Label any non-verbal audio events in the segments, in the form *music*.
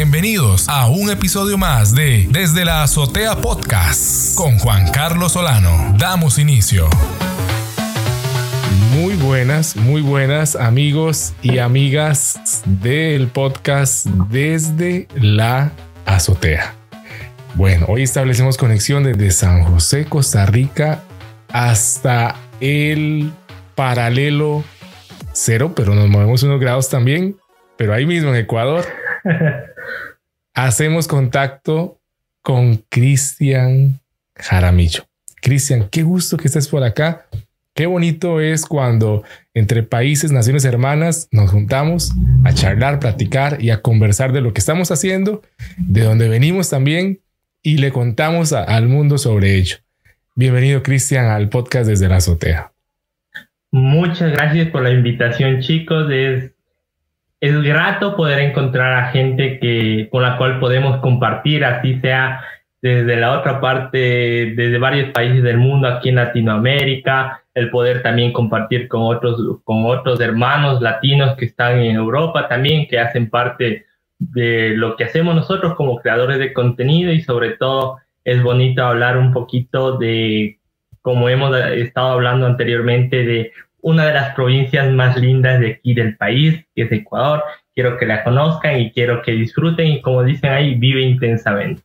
Bienvenidos a un episodio más de Desde la Azotea Podcast con Juan Carlos Solano. Damos inicio. Muy buenas, muy buenas amigos y amigas del podcast Desde la Azotea. Bueno, hoy establecemos conexión desde San José, Costa Rica, hasta el paralelo cero, pero nos movemos unos grados también, pero ahí mismo en Ecuador. *laughs* hacemos contacto con Cristian Jaramillo. Cristian, qué gusto que estés por acá. Qué bonito es cuando entre países, naciones hermanas, nos juntamos a charlar, platicar y a conversar de lo que estamos haciendo, de dónde venimos también y le contamos al mundo sobre ello. Bienvenido, Cristian, al podcast desde la azotea. Muchas gracias por la invitación, chicos. Es, es grato poder encontrar a gente que, con la cual podemos compartir, así sea desde la otra parte, desde varios países del mundo, aquí en Latinoamérica, el poder también compartir con otros, con otros hermanos latinos que están en Europa también, que hacen parte de lo que hacemos nosotros como creadores de contenido y sobre todo es bonito hablar un poquito de, como hemos estado hablando anteriormente, de una de las provincias más lindas de aquí del país, que es Ecuador. Quiero que la conozcan y quiero que disfruten y como dicen ahí, vive intensamente.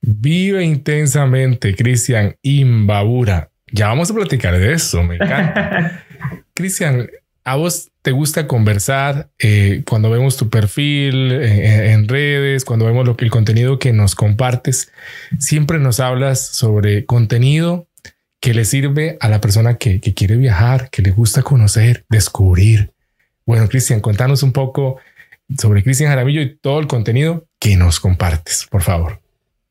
Vive intensamente, Cristian Imbabura. Ya vamos a platicar de eso, me encanta. *laughs* Cristian, ¿A vos te gusta conversar eh, cuando vemos tu perfil eh, en redes, cuando vemos lo que el contenido que nos compartes? Siempre nos hablas sobre contenido que le sirve a la persona que, que quiere viajar, que le gusta conocer, descubrir. Bueno, Cristian, contanos un poco sobre Cristian Jaramillo y todo el contenido que nos compartes, por favor.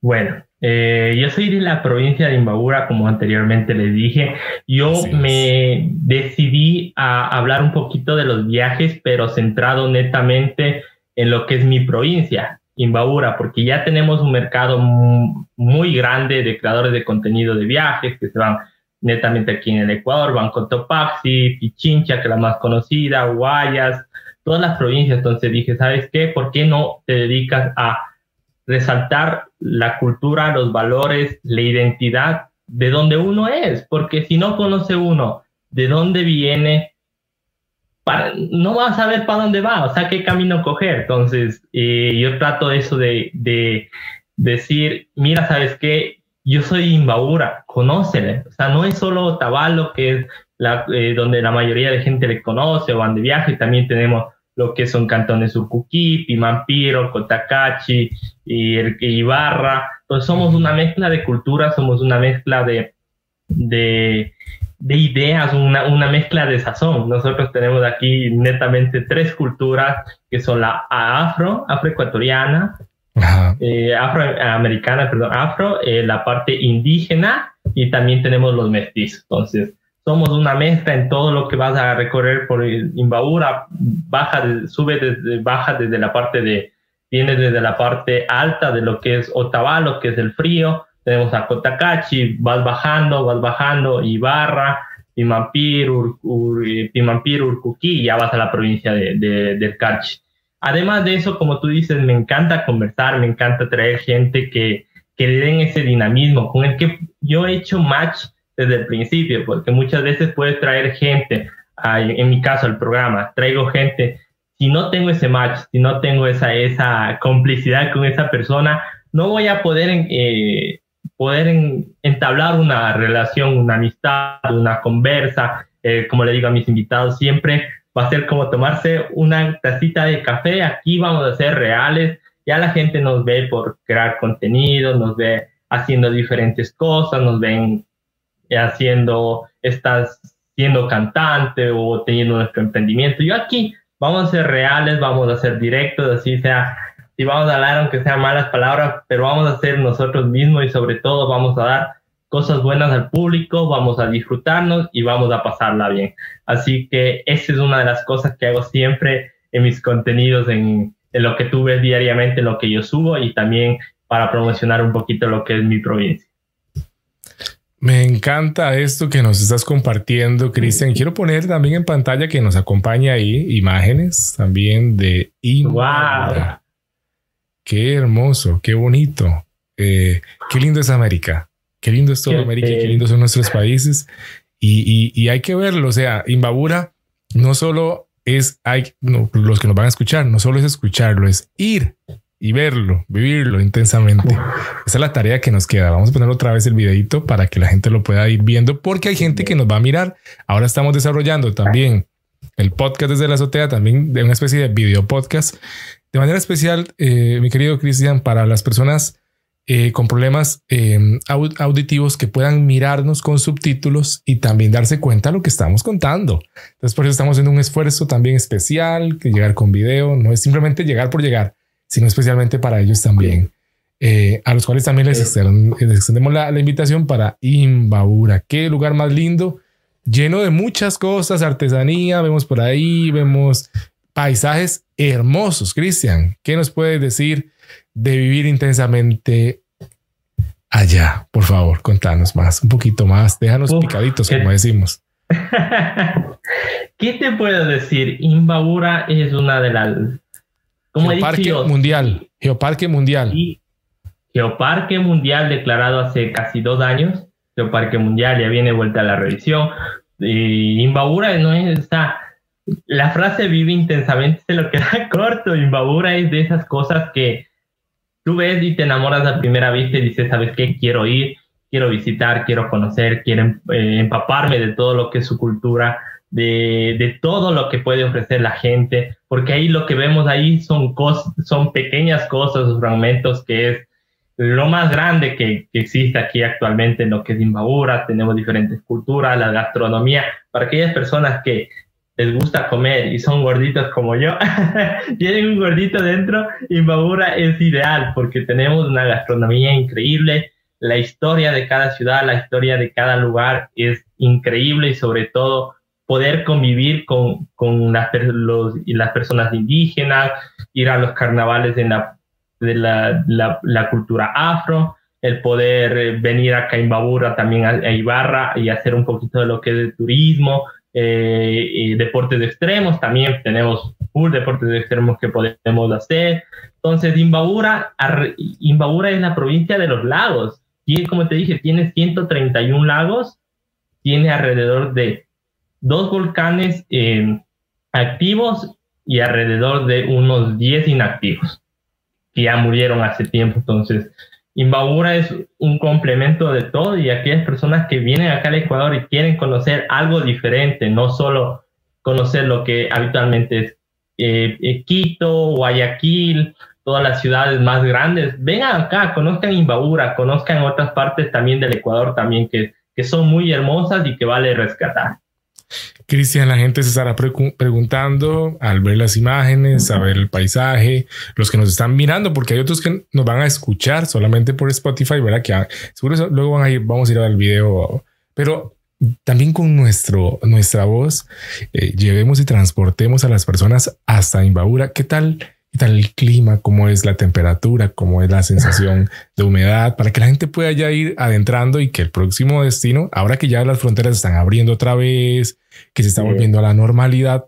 Bueno, eh, yo soy de la provincia de Imbabura, como anteriormente les dije. Yo me decidí a hablar un poquito de los viajes, pero centrado netamente en lo que es mi provincia, Imbabura, porque ya tenemos un mercado muy grande de creadores de contenido de viajes que se van netamente aquí en el Ecuador, van Cotopaxi, Pichincha, que es la más conocida, Guayas, todas las provincias. Entonces dije, ¿sabes qué? ¿Por qué no te dedicas a resaltar la cultura, los valores, la identidad de donde uno es, porque si no conoce uno de dónde viene, para, no va a saber para dónde va, o sea, qué camino coger. Entonces, eh, yo trato eso de, de, decir, mira, ¿sabes qué? Yo soy Imbabura, conócele. O sea, no es solo Otavalo, que es la, eh, donde la mayoría de gente le conoce o van de viaje, también tenemos lo que son cantones Urcuquí, Pimampiro, Cotacachi y el Ibarra. Entonces somos una mezcla de culturas, somos una mezcla de, de, de ideas, una, una, mezcla de sazón. Nosotros tenemos aquí netamente tres culturas que son la afro, afroecuatoriana, eh, afroamericana, perdón, afro, eh, la parte indígena y también tenemos los mestizos. Entonces, somos una mezcla en todo lo que vas a recorrer por Imbabura, baja, sube desde, baja desde la parte de, viene desde la parte alta de lo que es Otavalo, que es el frío, tenemos a Cotacachi, vas bajando, vas bajando, Ibarra, Pimampir, Ur, eh, Pimampir Urcuquí, ya vas a la provincia de, de, del Cachi. Además de eso, como tú dices, me encanta conversar, me encanta traer gente que, que le den ese dinamismo, con el que yo he hecho match desde el principio, porque muchas veces puedes traer gente, en mi caso el programa, traigo gente, si no tengo ese match, si no tengo esa, esa complicidad con esa persona, no voy a poder, eh, poder entablar una relación, una amistad, una conversa, eh, como le digo a mis invitados siempre, va a ser como tomarse una tacita de café, aquí vamos a ser reales, ya la gente nos ve por crear contenido, nos ve haciendo diferentes cosas, nos ven haciendo, estás siendo cantante o teniendo nuestro emprendimiento. Yo aquí vamos a ser reales, vamos a ser directos, así sea, si vamos a hablar aunque sean malas palabras, pero vamos a ser nosotros mismos y sobre todo vamos a dar cosas buenas al público, vamos a disfrutarnos y vamos a pasarla bien. Así que esa es una de las cosas que hago siempre en mis contenidos, en, en lo que tú ves diariamente, en lo que yo subo y también para promocionar un poquito lo que es mi provincia. Me encanta esto que nos estás compartiendo, Cristian. Quiero poner también en pantalla que nos acompaña ahí imágenes también de Imbabura. Qué hermoso, qué bonito, eh, qué lindo es América, qué lindo es toda América, qué lindo son nuestros países y, y, hay que verlo. O sea, Imbabura no solo es, hay, los que nos van a escuchar, no solo es escucharlo, es ir y verlo, vivirlo intensamente. Esa es la tarea que nos queda. Vamos a poner otra vez el videito para que la gente lo pueda ir viendo, porque hay gente que nos va a mirar. Ahora estamos desarrollando también el podcast desde la azotea, también de una especie de video podcast. De manera especial, eh, mi querido Cristian, para las personas eh, con problemas eh, auditivos que puedan mirarnos con subtítulos y también darse cuenta de lo que estamos contando. Entonces, por eso estamos haciendo un esfuerzo también especial, que llegar con video, no es simplemente llegar por llegar, sino especialmente para ellos también. Eh, a los cuales también les, extendemos la, invitación para Imbabura. Qué lugar más lindo, lleno de muchas cosas, artesanía, vemos por ahí, vemos paisajes hermosos. Cristian, ¿qué nos puedes decir de vivir intensamente allá? Por favor, contanos más, un poquito más, déjanos picaditos, como decimos. *laughs* ¿Qué te puedo decir? Imbabura es una de las Geoparque Mundial. Geoparque Mundial. Geoparque Mundial declarado hace casi dos años. Geoparque Mundial ya viene vuelta a la revisión. Y Imbabura no es, está, la frase vive intensamente se lo queda *laughs* corto. Imbabura es de esas cosas que tú ves y te enamoras a primera vista y dices, ¿sabes qué? Quiero ir, quiero visitar, quiero conocer, quiero eh, empaparme de todo lo que es su cultura de, todo lo que puede ofrecer la gente, porque ahí lo que vemos ahí son, son pequeñas cosas, fragmentos que es lo más grande que, existe aquí actualmente en lo que es Imbabura, tenemos diferentes culturas, la gastronomía, para aquellas personas que les gusta comer y son gorditos como yo, *laughs* tienen un gordito dentro, Imbabura es ideal porque tenemos una gastronomía increíble, la historia de cada ciudad, la historia de cada lugar es increíble y sobre todo poder convivir con, con las, los, las personas indígenas, ir a los carnavales de la, de la, la, cultura afro, el poder eh, venir a Caimbabura, también a, Ibarra y hacer un poquito de lo que es de turismo, eh, y deportes de extremos, también tenemos full deportes de extremos que podemos hacer. Entonces, Imbabura, Imbabura es la provincia de los lagos. Y como te dije, tiene 131 lagos, tiene alrededor de dos volcanes eh, activos y alrededor de unos 10 inactivos que ya murieron hace tiempo. Entonces, Imbabura es un complemento de todo y aquellas personas que vienen acá al Ecuador y quieren conocer algo diferente, no solo conocer lo que habitualmente es eh, eh, Quito, Guayaquil, todas las ciudades más grandes, vengan acá, conozcan Imbabura, conozcan otras partes también del Ecuador también que, que son muy hermosas y que vale rescatar. Cristian, la gente se estará preguntando al ver las imágenes, a ver el paisaje, los que nos están mirando, porque hay otros que nos van a escuchar solamente por Spotify, ¿verdad? Que ah, seguro luego van a ir, vamos a ir al video, pero también con nuestro, nuestra voz, eh, llevemos y transportemos a las personas hasta Imbabura. ¿Qué tal? ¿Qué tal el clima? ¿Cómo es la temperatura? ¿Cómo es la sensación de humedad? Para que la gente pueda ya ir adentrando y que el próximo destino, ahora que ya las fronteras están abriendo otra vez, que se está volviendo a la normalidad,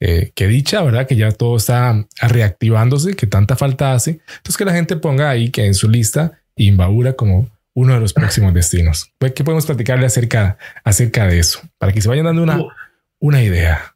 eh, que dicha, ¿verdad? Que ya todo está reactivándose, que tanta falta hace. Entonces que la gente ponga ahí que en su lista Imbabura como uno de los próximos *laughs* destinos. ¿Qué podemos platicarle acerca, acerca de eso? Para que se vayan dando una, una idea.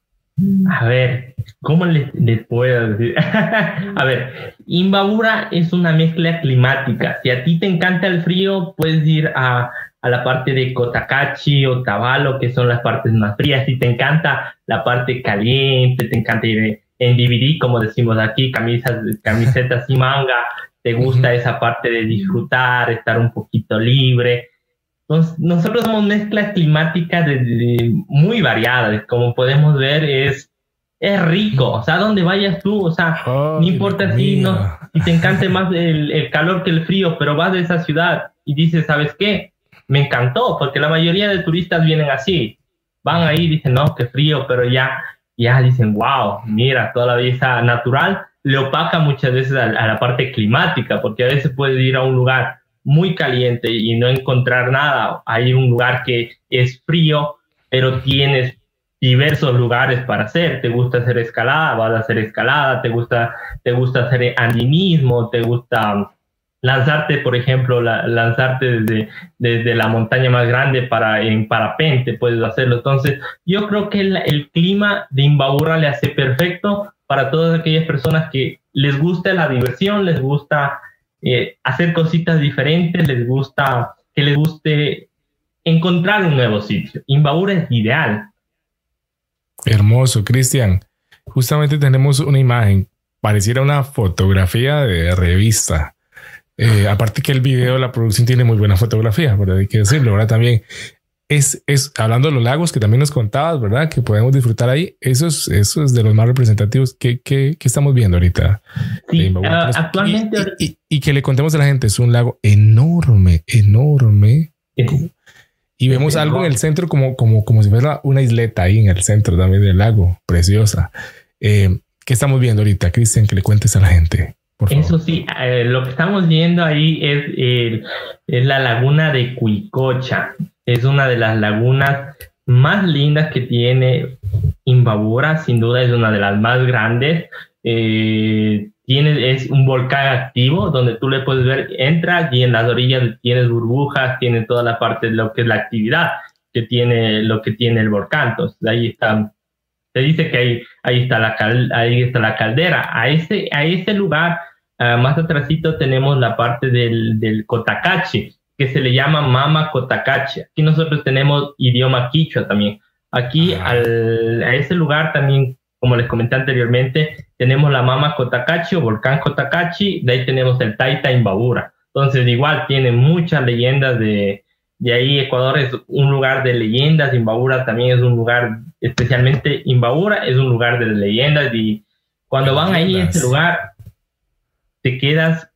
A ver, ¿cómo les, puedo decir? *laughs* a ver, Imbabura es una mezcla climática. Si a ti te encanta el frío, puedes ir a, a la parte de Cotacachi o Tabalo, que son las partes más frías. Si te encanta la parte caliente, te encanta ir en DVD, como decimos aquí, camisas, camisetas y manga, te gusta esa parte de disfrutar, estar un poquito libre nosotros somos mezclas climáticas de, muy variadas, como podemos ver, es, es rico, o sea, donde vayas tú, o sea, no importa si, no, si te encanta *laughs* más el, el, calor que el frío, pero vas de esa ciudad y dices, ¿sabes qué? Me encantó, porque la mayoría de turistas vienen así, van ahí y dicen, no, qué frío, pero ya, ya dicen, wow, mira, toda la belleza natural le opaca muchas veces a, a la parte climática, porque a veces puedes ir a un lugar muy caliente y no encontrar nada. Hay un lugar que es frío, pero tienes diversos lugares para hacer. Te gusta hacer escalada, vas a hacer escalada, te gusta, te gusta hacer andinismo, te gusta lanzarte, por ejemplo, lanzarte desde, desde la montaña más grande para en parapente, puedes hacerlo. Entonces, yo creo que el, clima de Imbabura le hace perfecto para todas aquellas personas que les gusta la diversión, les gusta eh, hacer cositas diferentes, les gusta que les guste encontrar un nuevo sitio. Imbabura es ideal. Hermoso, Cristian. Justamente tenemos una imagen, pareciera una fotografía de revista eh, aparte que el video, la producción tiene muy buena fotografía, ¿verdad? Hay que decirlo, ¿verdad? También es, es hablando de los lagos que también nos contabas, ¿verdad? Que podemos disfrutar ahí. Eso es, eso es de los más representativos que, que, estamos viendo ahorita. Sí, ah, actualmente. Y, que le contemos a la gente, es un lago enorme, enorme. y vemos algo en el centro como, como, como si fuera una isleta ahí en el centro también del lago, preciosa. Eh, ¿Qué estamos viendo ahorita, Cristian? Que le cuentes a la gente. Eso sí, eh, lo que estamos viendo ahí es, es la laguna de Cuicocha. Es una de las lagunas más lindas que tiene Imbabura, sin duda es una de las más grandes. Eh, tiene, es un volcán activo donde tú le puedes ver, entras y en las orillas tienes burbujas, tiene toda la parte de lo que es la actividad que tiene, lo que tiene el volcán. Entonces ahí está, se dice que ahí, ahí, está, la ahí está la caldera. A ese, a ese lugar Ah, más atrásito tenemos la parte del, del Cotacachi, que se le llama Mama Cotacachi. Aquí nosotros tenemos idioma quichua también. Aquí al, a ese lugar también, como les comenté anteriormente, tenemos la Mama Cotacachi o volcán Cotacachi, de ahí tenemos el Taita Imbabura. Entonces igual tiene muchas leyendas de, de ahí Ecuador es un lugar de leyendas, Imbabura también es un lugar, especialmente Imbabura es un lugar de leyendas y cuando van ahí a ese lugar te quedas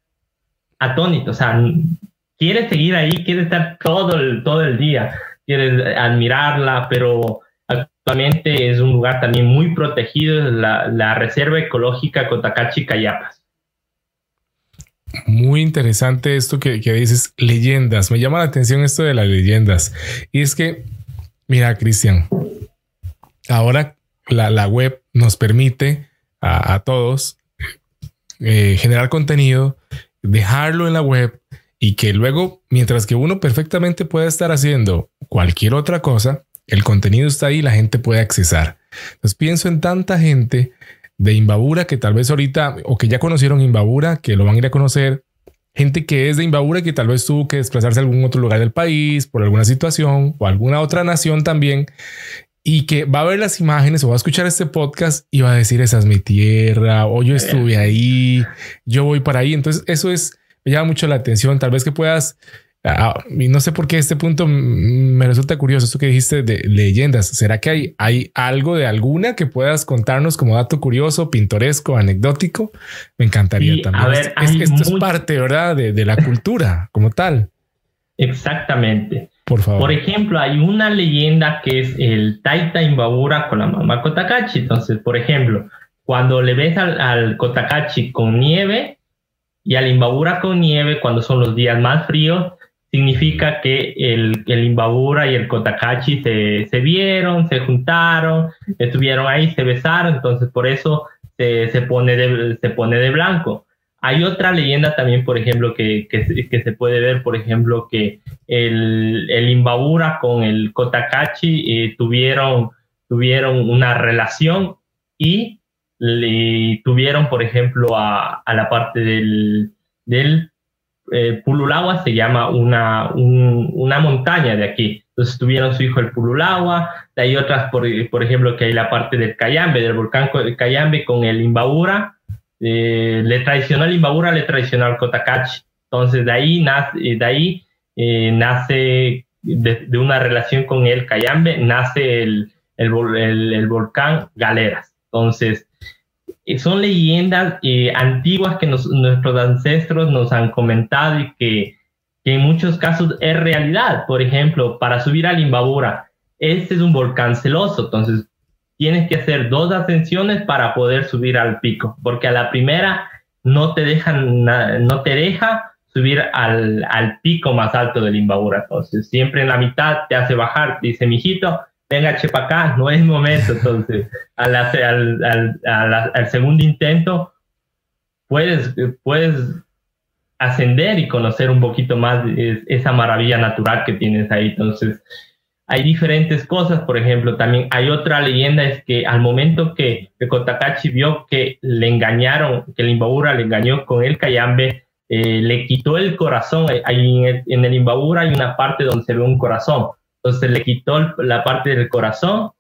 atónito, o sea, quieres seguir ahí, quieres estar todo el, todo el día, quieres admirarla, pero actualmente es un lugar también muy protegido, la, la Reserva Ecológica Cotacachi Cayapas. Muy interesante esto que, que, dices, leyendas. Me llama la atención esto de las leyendas. Y es que, mira, Cristian, ahora la, la, web nos permite a, a todos eh, generar contenido, dejarlo en la web y que luego, mientras que uno perfectamente puede estar haciendo cualquier otra cosa, el contenido está ahí y la gente puede accesar. Entonces pienso en tanta gente de Imbabura que tal vez ahorita o que ya conocieron Imbabura, que lo van a ir a conocer, gente que es de Imbabura que tal vez tuvo que desplazarse a algún otro lugar del país por alguna situación o alguna otra nación también y que va a ver las imágenes o va a escuchar este podcast y va a decir esa es mi tierra o yo estuve ahí, yo voy para ahí. Entonces eso es, me llama mucho la atención. Tal vez que puedas, ah, y no sé por qué este punto me resulta curioso, esto que dijiste de leyendas. ¿Será que hay, hay algo de alguna que puedas contarnos como dato curioso, pintoresco, anecdótico? Me encantaría también. esto es parte, ¿verdad? De, de la cultura como tal. Exactamente. Por ejemplo, hay una leyenda que es el Taita Imbabura con la mamá Kotakachi. Entonces, por ejemplo, cuando le ves al, al Kotakachi con nieve y al Imbabura con nieve, cuando son los días más fríos, significa que el, el Imbabura y el Kotakachi se, se, vieron, se juntaron, estuvieron ahí, se besaron, entonces por eso se, se pone, de, se pone de blanco. Hay otra leyenda también, por ejemplo, que, que, se puede ver, por ejemplo, que el, el Imbabura con el Kotakachi eh, tuvieron, tuvieron una relación y le tuvieron, por ejemplo, a, la parte del, del eh, Pululawa, se llama una, una montaña de aquí. Entonces tuvieron su hijo el Pululawa, hay otras, por, ejemplo, que hay la parte del Cayambe, del volcán Cayambe con el Imbabura, eh, le traicionó al Imbabura, le traicionó al Cotacachi. Entonces de ahí nace, eh, eh, de, una relación con el Cayambe, nace el, el, volcán Galeras. Entonces, son leyendas antiguas que nuestros ancestros nos han comentado y que, en muchos casos es realidad. Por ejemplo, para subir al Imbabura, este es un volcán celoso, entonces tienes que hacer dos ascensiones para poder subir al pico, porque a la primera no te dejan, no te deja subir al, al pico más alto del Imbabura. Entonces, siempre en la mitad te hace bajar, dice, mijito, venga Chepacá, no es momento. Entonces, al, al, segundo intento, puedes, puedes ascender y conocer un poquito más esa maravilla natural que tienes ahí. Entonces, hay diferentes cosas, por ejemplo, también hay otra leyenda, es que al momento que, Kotakachi vio que le engañaron, que el Imbabura le engañó con el Cayambe, eh, le quitó el corazón, ahí en el, en el Imbabura hay una parte donde se ve un corazón, entonces le quitó la parte del corazón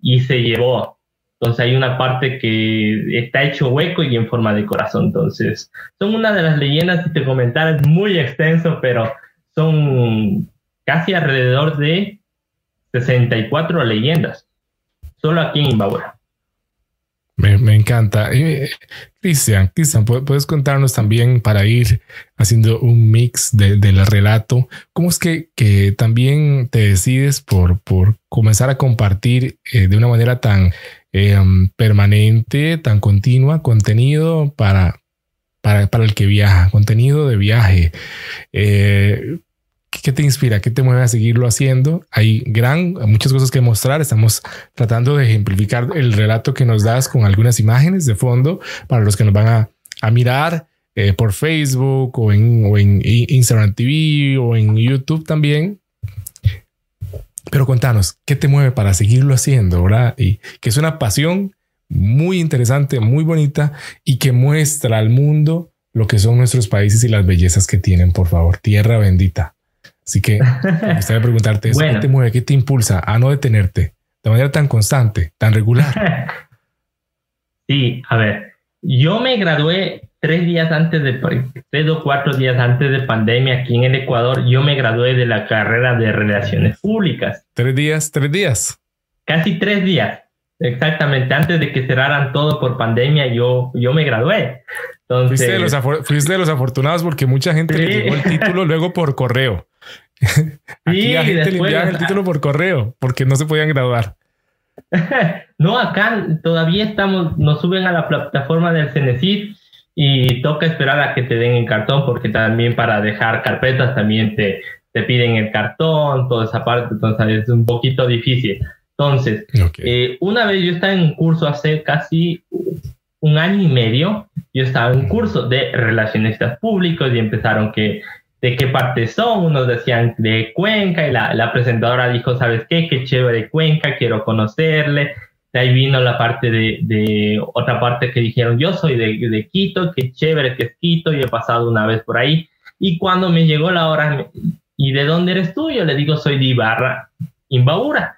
y se llevó. Entonces hay una parte que está hecho hueco y en forma de corazón. Entonces son una de las leyendas, si te comentara, es muy extenso, pero son casi alrededor de 64 leyendas, solo aquí en Imbabura. Me, encanta. Eh, Cristian, Cristian, ¿puedes contarnos también para ir haciendo un mix del relato? ¿Cómo es que, que, también te decides por, por comenzar a compartir eh, de una manera tan eh, permanente, tan continua, contenido para, para, para, el que viaja, contenido de viaje? ¿Qué te inspira? ¿Qué te mueve a seguirlo haciendo? Hay gran, muchas cosas que mostrar. Estamos tratando de ejemplificar el relato que nos das con algunas imágenes de fondo para los que nos van a, a mirar eh, por Facebook o en, o en Instagram TV o en YouTube también. Pero contanos, ¿qué te mueve para seguirlo haciendo? ¿verdad? Y que es una pasión muy interesante, muy bonita y que muestra al mundo lo que son nuestros países y las bellezas que tienen, por favor. Tierra bendita. Así que me gustaría preguntarte ¿qué te mueve, qué te impulsa a no detenerte de manera tan constante, tan regular? *laughs* Sí, a ver, yo me gradué tres días antes de, tres o cuatro días antes de pandemia aquí en el Ecuador, yo me gradué de la carrera de Relaciones Públicas. Tres días, tres días. Casi tres días. Exactamente, antes de que cerraran todo por pandemia, yo, yo me gradué. Entonces, fuiste, de los, afortunados porque mucha gente le llegó el título luego por correo. *laughs* Aquí la gente le enviaba el título por correo porque no se podían graduar. *laughs* no, acá todavía estamos, nos suben a la plataforma del Cenecit y toca esperar a que te den el cartón porque también para dejar carpetas también te, te piden el cartón, toda esa parte, entonces es un poquito difícil. Entonces, eh, una vez yo estaba en un curso hace casi un año y medio, yo estaba en un curso de relacionistas públicos y empezaron que de qué parte son, unos decían de Cuenca y la, la, presentadora dijo, ¿sabes qué? Qué chévere Cuenca, quiero conocerle. De ahí vino la parte de, de otra parte que dijeron, yo soy de, de, Quito, qué chévere que es Quito, y he pasado una vez por ahí. Y cuando me llegó la hora, ¿y de dónde eres tú? Yo le digo, soy de Ibarra, Imbabura.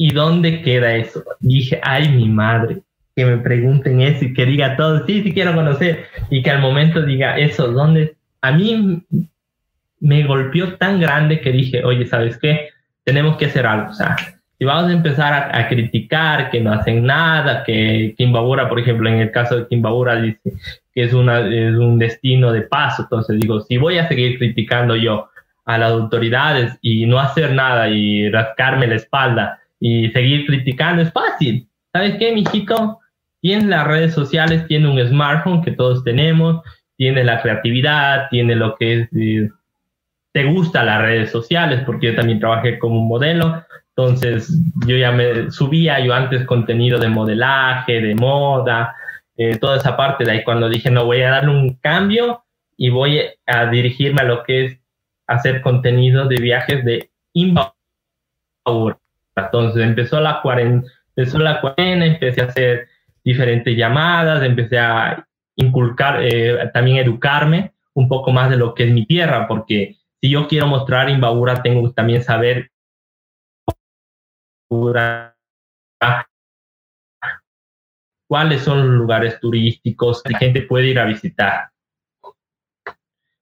¿Y dónde queda eso? dije, ay, mi madre, que me pregunten eso y que diga todo, sí, sí quiero conocer. Y que al momento diga eso, ¿dónde? A mí me golpeó tan grande que dije, oye, ¿sabes qué? Tenemos que hacer algo. O sea, si vamos a empezar a, criticar que no hacen nada, que Kimbabura, por ejemplo, en el caso de Kimbabura, dice que es, una, es un destino de paso. Entonces digo, si voy a seguir criticando yo a las autoridades y no hacer nada y rascarme la espalda y seguir criticando, es fácil. ¿Sabes qué, mijito? Tienes las redes sociales, tiene un smartphone que todos tenemos, tiene la creatividad, tiene lo que es eh, te gusta las redes sociales, porque yo también trabajé como modelo, entonces yo ya me subía yo antes contenido de modelaje, de moda, eh, toda esa parte de ahí cuando dije, no, voy a darle un cambio y voy a dirigirme a lo que es hacer contenido de viajes de inbound. Entonces empezó la cuarentena, empezó empecé a hacer diferentes llamadas, empecé a inculcar, eh, también educarme un poco más de lo que es mi tierra, porque si yo quiero mostrar Imbabura, tengo que también saber cuáles son los lugares turísticos que gente puede ir a visitar.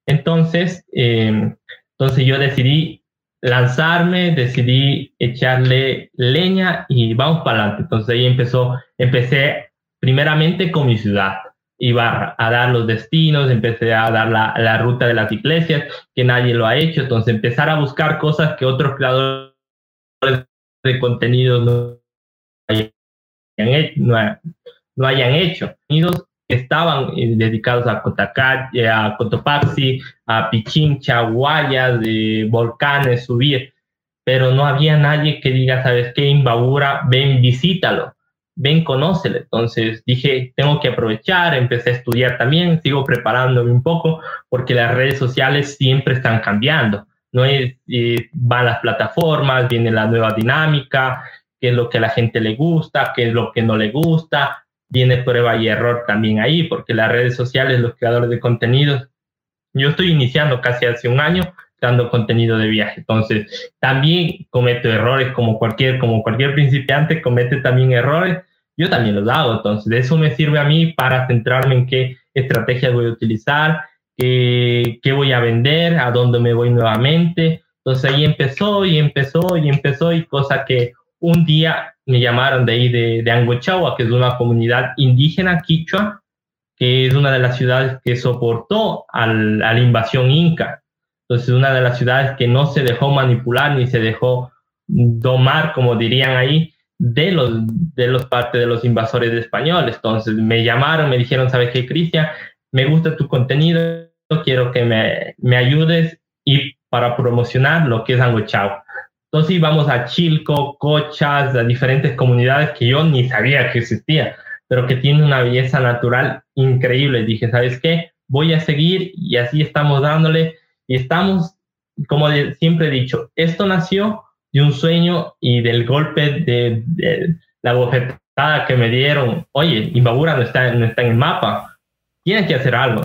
Entonces, em, entonces yo decidí lanzarme, decidí echarle leña y vamos para adelante. Entonces ahí empezó, empecé primeramente con mi ciudad iba a dar los destinos, empecé a dar la, la, ruta de las iglesias, que nadie lo ha hecho, entonces empezar a buscar cosas que otros creadores de contenido no hayan. No, hayan hecho. Estaban eh, dedicados a Cotacachi, a Cotopaxi, a Pichincha, Guayas, de volcanes, subir. pero no había nadie que diga, ¿sabes qué? Imbabura, ven, visítalo, ven, conócelo. Entonces dije, tengo que aprovechar, empecé a estudiar también, sigo preparándome un poco, porque las redes sociales siempre están cambiando. No es, eh, van las plataformas, viene la nueva dinámica, qué es lo que a la gente le gusta, qué es lo que no le gusta, viene prueba y error también ahí, porque las redes sociales, los creadores de contenidos, yo estoy iniciando casi hace un año dando contenido de viaje, entonces también cometo errores como cualquier, como cualquier principiante comete también errores, yo también los hago, entonces eso me sirve a mí para centrarme en qué estrategias voy a utilizar, qué, qué voy a vender, a dónde me voy nuevamente, entonces ahí empezó y empezó y empezó y cosa que un día me llamaron de ahí de, de Angochagua, que es una comunidad indígena quichua, que es una de las ciudades que soportó al, a la invasión inca. Entonces, una de las ciudades que no se dejó manipular ni se dejó domar, como dirían ahí, de los, de los parte de los invasores españoles. Entonces, me llamaron, me dijeron, ¿sabes qué, Cristian? Me gusta tu contenido, quiero que me, me ayudes y para promocionar lo que es Angochagua. Entonces íbamos a Chilco, Cochas, a diferentes comunidades que yo ni sabía que existía, pero que tienen una belleza natural increíble. Dije, ¿sabes qué? Voy a seguir y así estamos dándole. Y estamos, como siempre he dicho, esto nació de un sueño y del golpe de, la bofetada que me dieron. Oye, Imbabura no está, no está en el mapa. Tienes que hacer algo.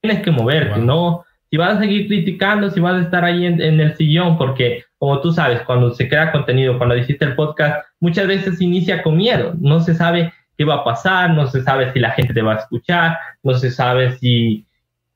Tienes que moverte, ¿no? Si vas a seguir criticando, si vas a estar ahí en, en el sillón, porque como tú sabes, cuando se crea contenido, cuando hiciste el podcast, muchas veces inicia con miedo, no se sabe qué va a pasar, no se sabe si la gente te va a escuchar, no se sabe si,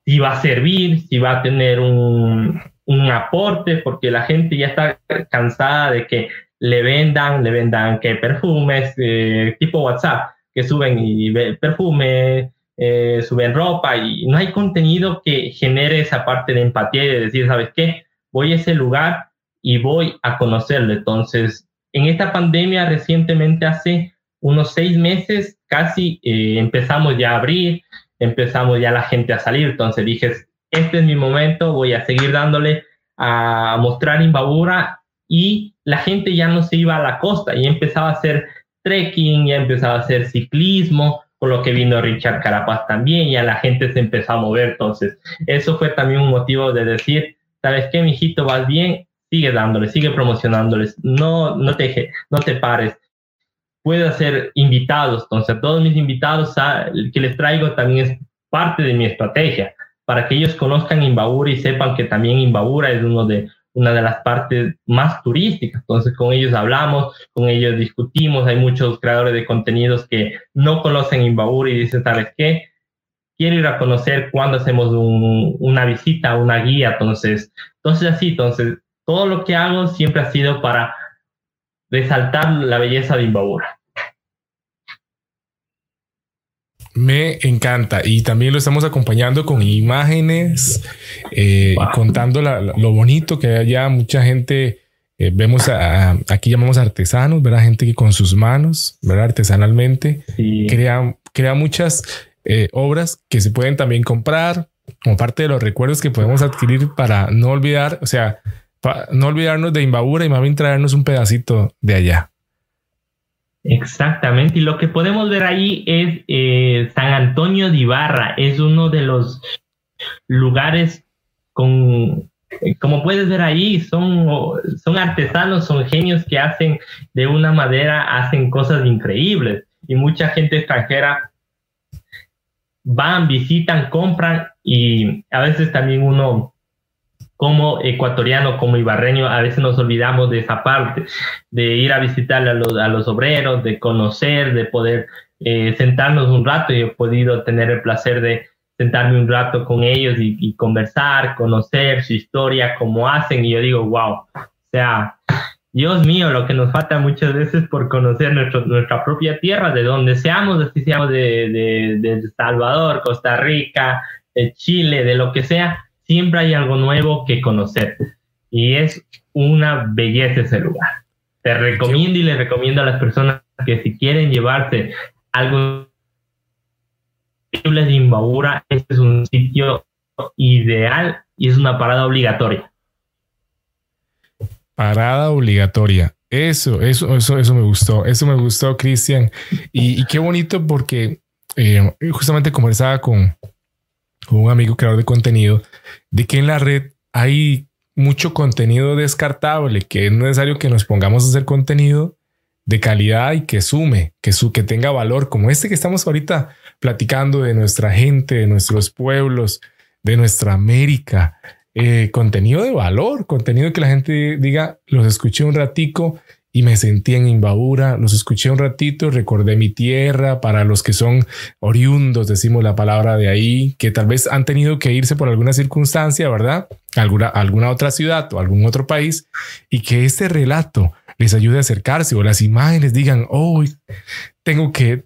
si va a servir, si va a tener un, un aporte, porque la gente ya está cansada de que le vendan, le vendan que perfumes, eh, tipo WhatsApp, que suben y perfume, eh, suben ropa y no hay contenido que genere esa parte de empatía y de decir, ¿sabes qué? Voy a ese lugar y voy a conocerlo. Entonces, en esta pandemia recientemente, hace unos seis meses, casi eh, empezamos ya a abrir, empezamos ya la gente a salir. Entonces dije, este es mi momento, voy a seguir dándole a mostrar Imbabura y la gente ya no se iba a la costa y empezaba a hacer trekking, ya empezaba a hacer ciclismo, con lo que vino Richard Carapaz también, ya la gente se empezó a mover. Entonces, eso fue también un motivo de decir, ¿sabes qué, mijito? Vas bien, sigue dándole, sigue promocionándoles, no, no, te, no te pares. Puedes hacer invitados, entonces todos mis invitados que les traigo también es parte de mi estrategia, para que ellos conozcan Imbabura y sepan que también Imbabura es uno de, una de las partes más turísticas. Entonces con ellos hablamos, con ellos discutimos, hay muchos creadores de contenidos que no conocen Imbabura y dicen, ¿sabes qué? Quiero ir a conocer cuando hacemos una visita, una guía, entonces, entonces así, entonces todo lo que hago siempre ha sido para resaltar la belleza de Imbabura. Me encanta y también lo estamos acompañando con imágenes, eh, contando lo bonito que allá mucha gente, eh, vemos aquí llamamos artesanos, ¿verdad? Gente que con sus manos, ¿verdad? Artesanalmente, crea, crea muchas eh, obras que se pueden también comprar como parte de los recuerdos que podemos adquirir para no olvidar, o sea, no olvidarnos de Imbabura y más bien traernos un pedacito de allá. Exactamente, y lo que podemos ver ahí es eh, San Antonio de Ibarra, es uno de los lugares con, como puedes ver ahí, son, son artesanos, son genios que hacen de una madera, hacen cosas increíbles y mucha gente extranjera van, visitan, compran y a veces también uno como ecuatoriano, como ibarreño, a veces nos olvidamos de esa parte, de ir a visitar a los, a los obreros, de conocer, de poder eh, sentarnos un rato. Y he podido tener el placer de sentarme un rato con ellos y, conversar, conocer su historia, cómo hacen. Y yo digo, wow, o sea, Dios mío, lo que nos falta muchas veces por conocer nuestro, nuestra propia tierra, de donde seamos, así seamos de, de, de Salvador, Costa Rica, de Chile, de lo que sea siempre hay algo nuevo que conocer. Y es una belleza ese lugar. Te recomiendo y le recomiendo a las personas que si quieren llevarse algo de Imbabura, este es un sitio ideal y es una parada obligatoria. Parada obligatoria. Eso, eso, eso, eso me gustó. Eso me gustó, Cristian. Y, qué bonito porque eh, justamente conversaba con, con un amigo creador de contenido de que en la red hay mucho contenido descartable, que es necesario que nos pongamos a hacer contenido de calidad y que sume, que, su, que tenga valor, como este que estamos ahorita platicando de nuestra gente, de nuestros pueblos, de nuestra América. Eh, contenido de valor, contenido que la gente diga, los escuché un ratico y me sentí en Imbabura, los escuché un ratito, recordé mi tierra, para los que son oriundos, decimos la palabra de ahí, que tal vez han tenido que irse por alguna circunstancia, ¿verdad? Alguna, alguna otra ciudad o algún otro país, y que este relato les ayude a acercarse o las imágenes digan, oh, tengo que,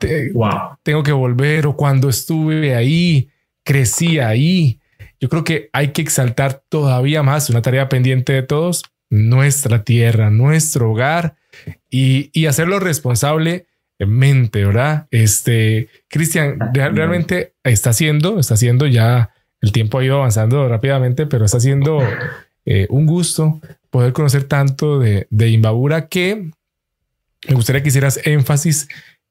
tengo que volver o cuando estuve ahí, crecí ahí. Yo creo que hay que exaltar todavía más una tarea pendiente de todos, nuestra tierra, nuestro hogar y, hacerlo responsablemente, ¿verdad? Este, Cristian, realmente está haciendo, está haciendo ya, el tiempo ha ido avanzando rápidamente, pero está haciendo eh, un gusto poder conocer tanto de, de Imbabura que me gustaría que hicieras énfasis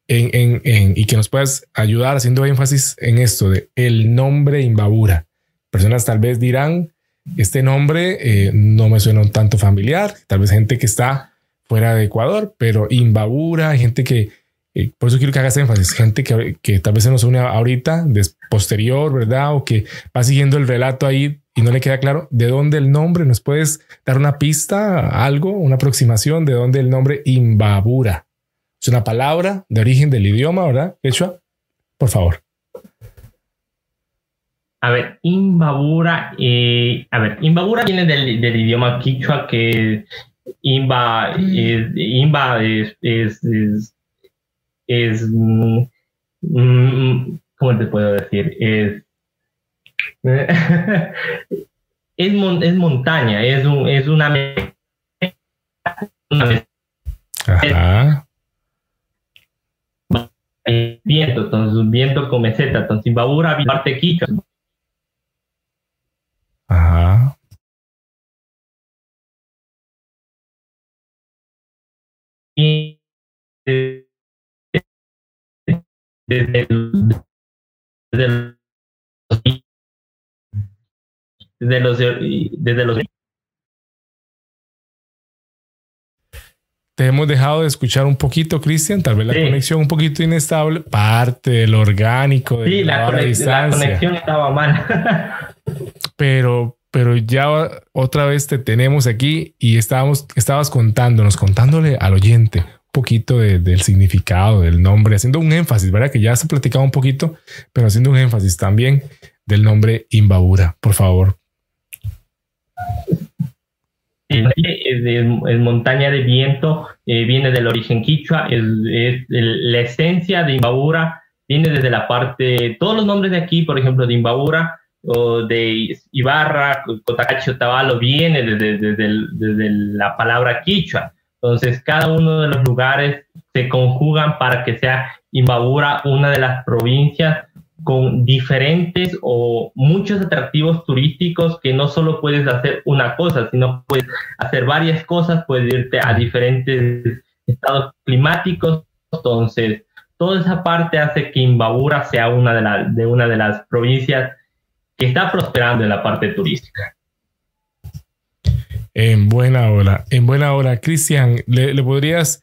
en, en, y que nos puedas ayudar haciendo énfasis en esto de el nombre Imbabura. Personas tal vez dirán, este nombre eh, no me suena un tanto familiar, tal vez gente que está fuera de Ecuador, pero Imbabura, gente que, eh, por eso quiero que hagas énfasis, gente que, que tal vez se nos une ahorita, posterior, ¿verdad? O que va siguiendo el relato ahí y no le queda claro de dónde el nombre. ¿Nos puedes dar una pista, algo, una aproximación de dónde el nombre Imbabura? Es una palabra de origen del idioma, ¿verdad? Quechua, por favor. A ver, Imbabura, eh, a ver, Imbabura viene del, del idioma quichua que Imba es, Imba es, es, es, mm, mm, ¿cómo te puedo decir? Es, *laughs* es, es montaña, es, un, es una, una Ajá. viento, entonces un viento con meseta, entonces Imbabura parte quichua. Ajá. Desde, los, desde los te hemos dejado de escuchar un poquito, Cristian. Tal vez la conexión un poquito inestable, parte del orgánico. De sí, la, la, conexión estaba mal. *laughs* pero, pero ya otra vez te tenemos aquí y estábamos, estabas contándonos, contándole al oyente poquito del significado del nombre, haciendo un énfasis, ¿verdad? Que ya se platicaba un poquito, pero haciendo un énfasis también del nombre Imbabura, por favor. Es, montaña de viento, eh, viene del origen quichua, es, la esencia de Imbabura, viene desde la parte, todos los nombres de aquí, por ejemplo, de Imbabura, o de Ibarra, Cotacacho, Tabalo, viene desde, desde, la palabra quichua. Entonces, cada uno de los lugares se conjugan para que sea Imbabura una de las provincias con diferentes o muchos atractivos turísticos que no solo puedes hacer una cosa, sino puedes hacer varias cosas, puedes irte a diferentes estados climáticos. Entonces, toda esa parte hace que Imbabura sea una de, de una de las provincias que está prosperando en la parte turística. En buena hora, en buena hora. Cristian, ¿le, podrías...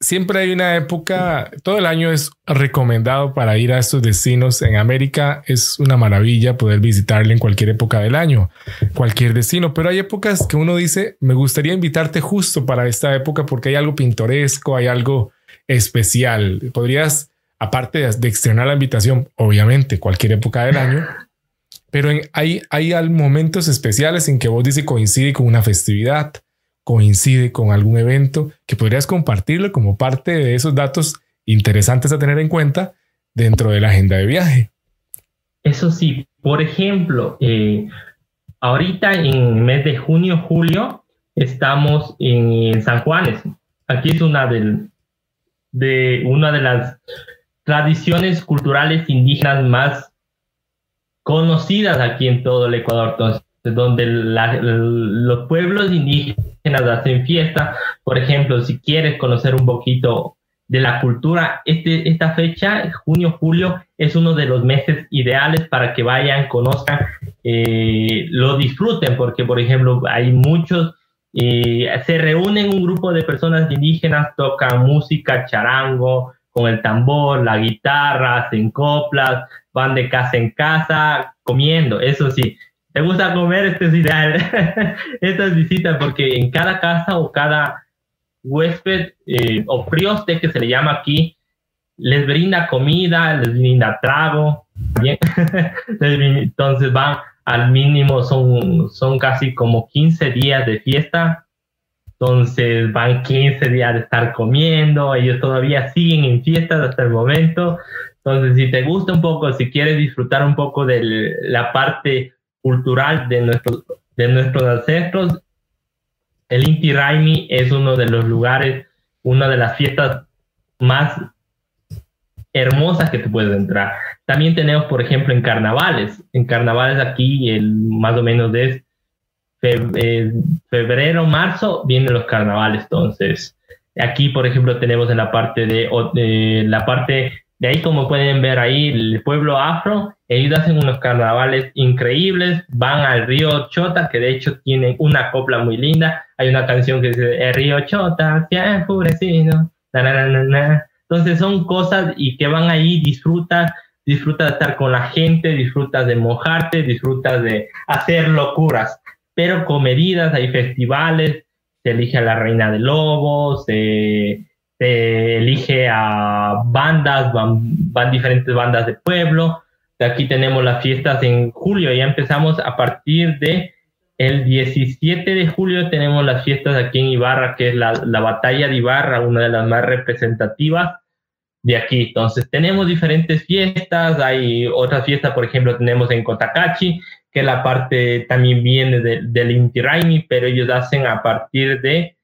Siempre hay una época, todo el año es recomendado para ir a estos destinos. En América es una maravilla poder visitarle en cualquier época del año, cualquier destino, pero hay épocas que uno dice, me gustaría invitarte justo para esta época porque hay algo pintoresco, hay algo especial. Podrías, aparte de externar la invitación, obviamente, cualquier época del año, pero hay, hay momentos especiales en que vos dices coincide con una festividad, coincide con algún evento que podrías compartirlo como parte de esos datos interesantes a tener en cuenta dentro de la agenda de viaje. Eso sí, por ejemplo, eh, ahorita en el mes de junio, julio, estamos en San Juanes. Aquí es una de, de, una de las tradiciones culturales indígenas más conocidas aquí en todo el Ecuador. Donde los pueblos indígenas hacen fiesta. Por ejemplo, si quieres conocer un poquito de la cultura, este, esta fecha, junio, julio, es uno de los meses ideales para que vayan, conozcan, eh, lo disfruten, porque, por ejemplo, hay muchos, eh, se reúnen un grupo de personas indígenas, tocan música, charango, con el tambor, la guitarra, hacen coplas, van de casa en casa comiendo, eso sí, te gusta comer, este es. *laughs* Estas visitas, porque en cada casa o cada huésped eh, o prioste que se le llama aquí, les brinda comida, les brinda trago. Bien. *laughs* Entonces van al mínimo, son, son casi como 15 días de fiesta. Entonces van 15 días de estar comiendo, ellos todavía siguen en fiestas hasta el momento. Entonces, si te gusta un poco, si quieres disfrutar un poco de la parte cultural de nuestros, de nuestros ancestros, el Inti Raimi es uno de los lugares, una de las fiestas más hermosas que te puedes entrar. También tenemos, por ejemplo, en carnavales. En carnavales aquí, el, más o menos eh, febrero, marzo, vienen los carnavales. Entonces, aquí, por ejemplo, tenemos en la parte de, la parte de ahí, como pueden ver ahí, el pueblo afro, ellos hacen unos carnavales increíbles, van al río Chota, que de hecho tienen una copla muy linda. Hay una canción que dice, el río Chota se ha enfurecido. Entonces son cosas y que van ahí, disfrutas, disfrutas de estar con la gente, disfrutas de mojarte, disfrutas de hacer locuras, pero con medidas, hay festivales, se elige a la reina de lobos, se elige a bandas, van, van diferentes bandas de pueblo. Aquí tenemos las fiestas en julio, ya empezamos a partir de el 17 de julio tenemos las fiestas aquí en Ibarra, que es la, la, batalla de Ibarra, una de las más representativas de aquí. Entonces tenemos diferentes fiestas, hay otras fiestas, por ejemplo, tenemos en Cotacachi, que la parte también viene de, del Inti Raimi, pero ellos hacen a partir de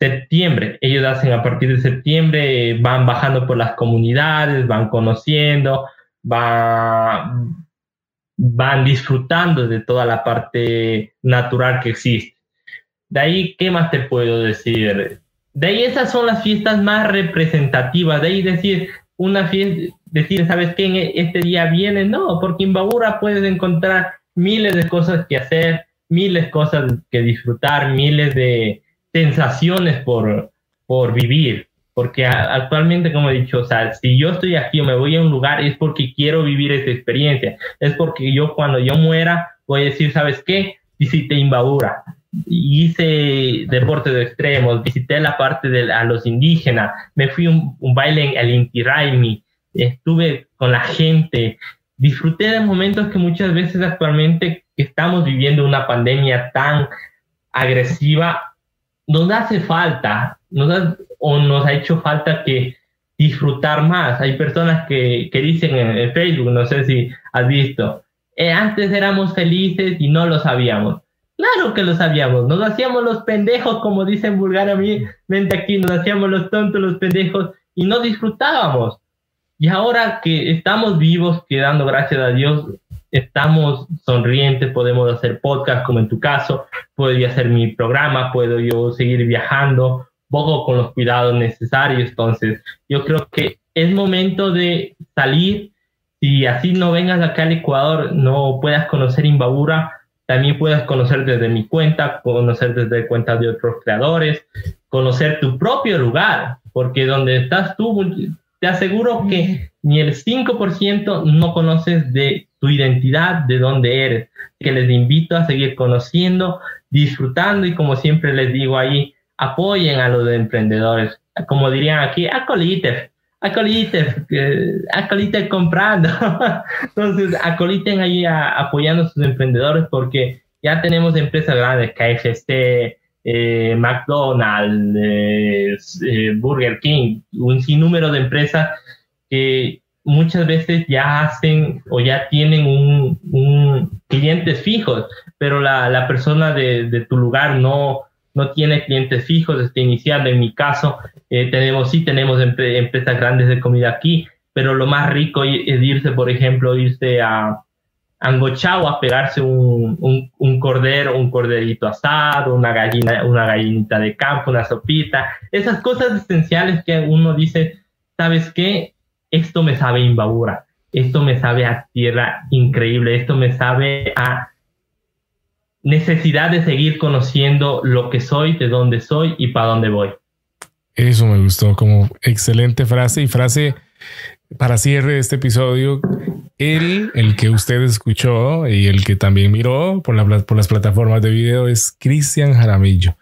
septiembre. Ellos hacen a partir de septiembre, van bajando por las comunidades, van conociendo, van, van disfrutando de toda la parte natural que existe. De ahí, ¿qué más te puedo decir? De ahí esas son las fiestas más representativas. De ahí decir, una fiesta, decir, ¿sabes qué? En este día viene, no, porque en Babura puedes encontrar miles de cosas que hacer, miles de cosas que disfrutar, miles de, sensaciones por, por vivir. Porque actualmente, como he dicho, o sea, si yo estoy aquí o me voy a un lugar es porque quiero vivir esa experiencia. Es porque yo cuando yo muera voy a decir, ¿sabes qué? Visité Imbabura, hice deportes de extremos, visité la parte de a los indígenas, me fui un, un baile en el Inti Raimi, estuve con la gente, disfruté de momentos que muchas veces actualmente estamos viviendo una pandemia tan agresiva, nos hace falta, nos o nos ha hecho falta que disfrutar más. Hay personas que, que dicen en, Facebook, no sé si has visto, eh, antes éramos felices y no lo sabíamos. Claro que lo sabíamos, nos hacíamos los pendejos, como dicen vulgarmente aquí, nos hacíamos los tontos, los pendejos, y no disfrutábamos. Y ahora que estamos vivos, que dando gracias a Dios, estamos sonrientes, podemos hacer podcast como en tu caso, puedo hacer mi programa, puedo yo seguir viajando, poco con los cuidados necesarios. Entonces, yo creo que es momento de salir. Si así no vengas acá al Ecuador, no puedas conocer Imbabura, también puedas conocer desde mi cuenta, conocer desde cuentas de otros creadores, conocer tu propio lugar, porque donde estás tú, te aseguro que ni el 5% no conoces de tu identidad, de dónde eres, que les invito a seguir conociendo, disfrutando y como siempre les digo ahí, apoyen a los emprendedores, como dirían aquí, acoliten, acoliten, acoliten comprando. *laughs* Entonces, acoliten ahí apoyando a sus emprendedores porque ya tenemos empresas grandes, KFC, eh, McDonald's, eh, eh, Burger King, un sinnúmero de empresas que muchas veces ya hacen o ya tienen un, clientes fijos, pero la, persona de, tu lugar no, no tiene clientes fijos, está iniciando. En mi caso, eh, tenemos, sí tenemos empresas grandes de comida aquí, pero lo más rico es irse, por ejemplo, irse a, angochado a pegarse un, un, cordero, un corderito asado, una gallina, una gallinita de campo, una sopita, esas cosas esenciales que uno dice, ¿sabes qué? Esto me sabe imbabura, esto me sabe a tierra increíble, esto me sabe a necesidad de seguir conociendo lo que soy, de dónde soy y para dónde voy. Eso me gustó como excelente frase y frase para cierre de este episodio. Él, el que usted escuchó y el que también miró por, por las plataformas de video es Cristian Jaramillo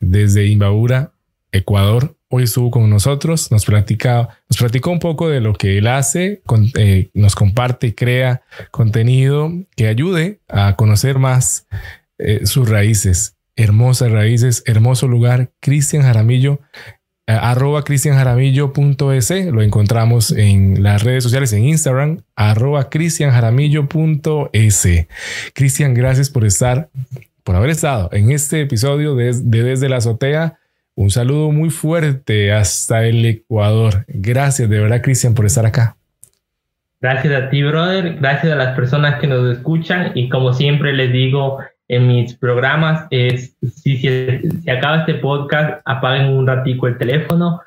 desde Imbabura, Ecuador. Hoy estuvo con nosotros, nos, platica, nos platicó un poco de lo que él hace, eh, nos comparte y crea contenido que ayude a conocer más eh, sus raíces. Hermosas raíces, hermoso lugar. Cristian Jaramillo eh, arroba cristianjaramillo.es, lo encontramos en las redes sociales, en Instagram, arroba cristianjaramillo.es. Cristian, gracias por estar, por haber estado en este episodio de, Desde la Azotea. Un saludo muy fuerte hasta el Ecuador. Gracias de verdad, Cristian, por estar acá. Gracias a ti, brother. Gracias a las personas que nos escuchan. Y como siempre les digo, en mis programas es, si se acaba este podcast, apaguen un ratico el teléfono,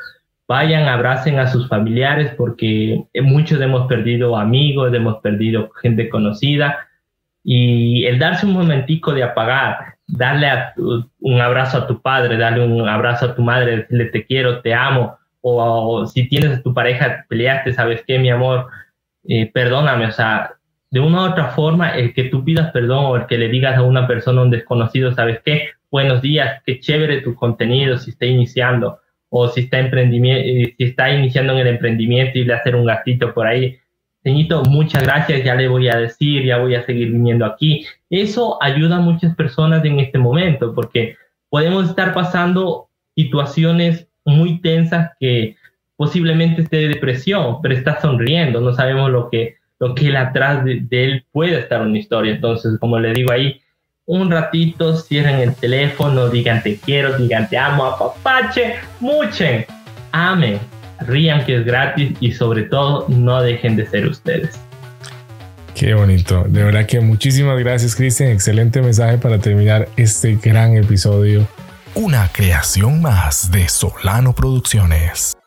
vayan, abracen a sus familiares porque muchos hemos perdido amigos, hemos perdido gente conocida y el darse un momentico de apagar, darle un abrazo a tu padre, darle un abrazo a tu madre, decirle te quiero, te amo, o, si tienes a tu pareja, peleaste, sabes qué, mi amor, eh, perdóname, o sea, de una u otra forma, el que tú pidas perdón o el que le digas a una persona, un desconocido, ¿sabes qué? Buenos días, qué chévere tu contenido si está iniciando o si está, eh, si está iniciando en el emprendimiento y le hacer un gatito por ahí. Señito, muchas gracias, ya le voy a decir, ya voy a seguir viniendo aquí. Eso ayuda a muchas personas en este momento porque podemos estar pasando situaciones muy tensas que posiblemente esté de depresión, pero está sonriendo, no sabemos lo que lo que él atrás de, él puede estar una historia. Entonces, como le digo ahí, un ratito, cierren el teléfono, digan te quiero, digan te amo, apapache, muchen, amen, rían que es gratis y sobre todo no dejen de ser ustedes. Qué bonito. De verdad que muchísimas gracias, Cristian. Excelente mensaje para terminar este gran episodio. Una creación más de Solano Producciones.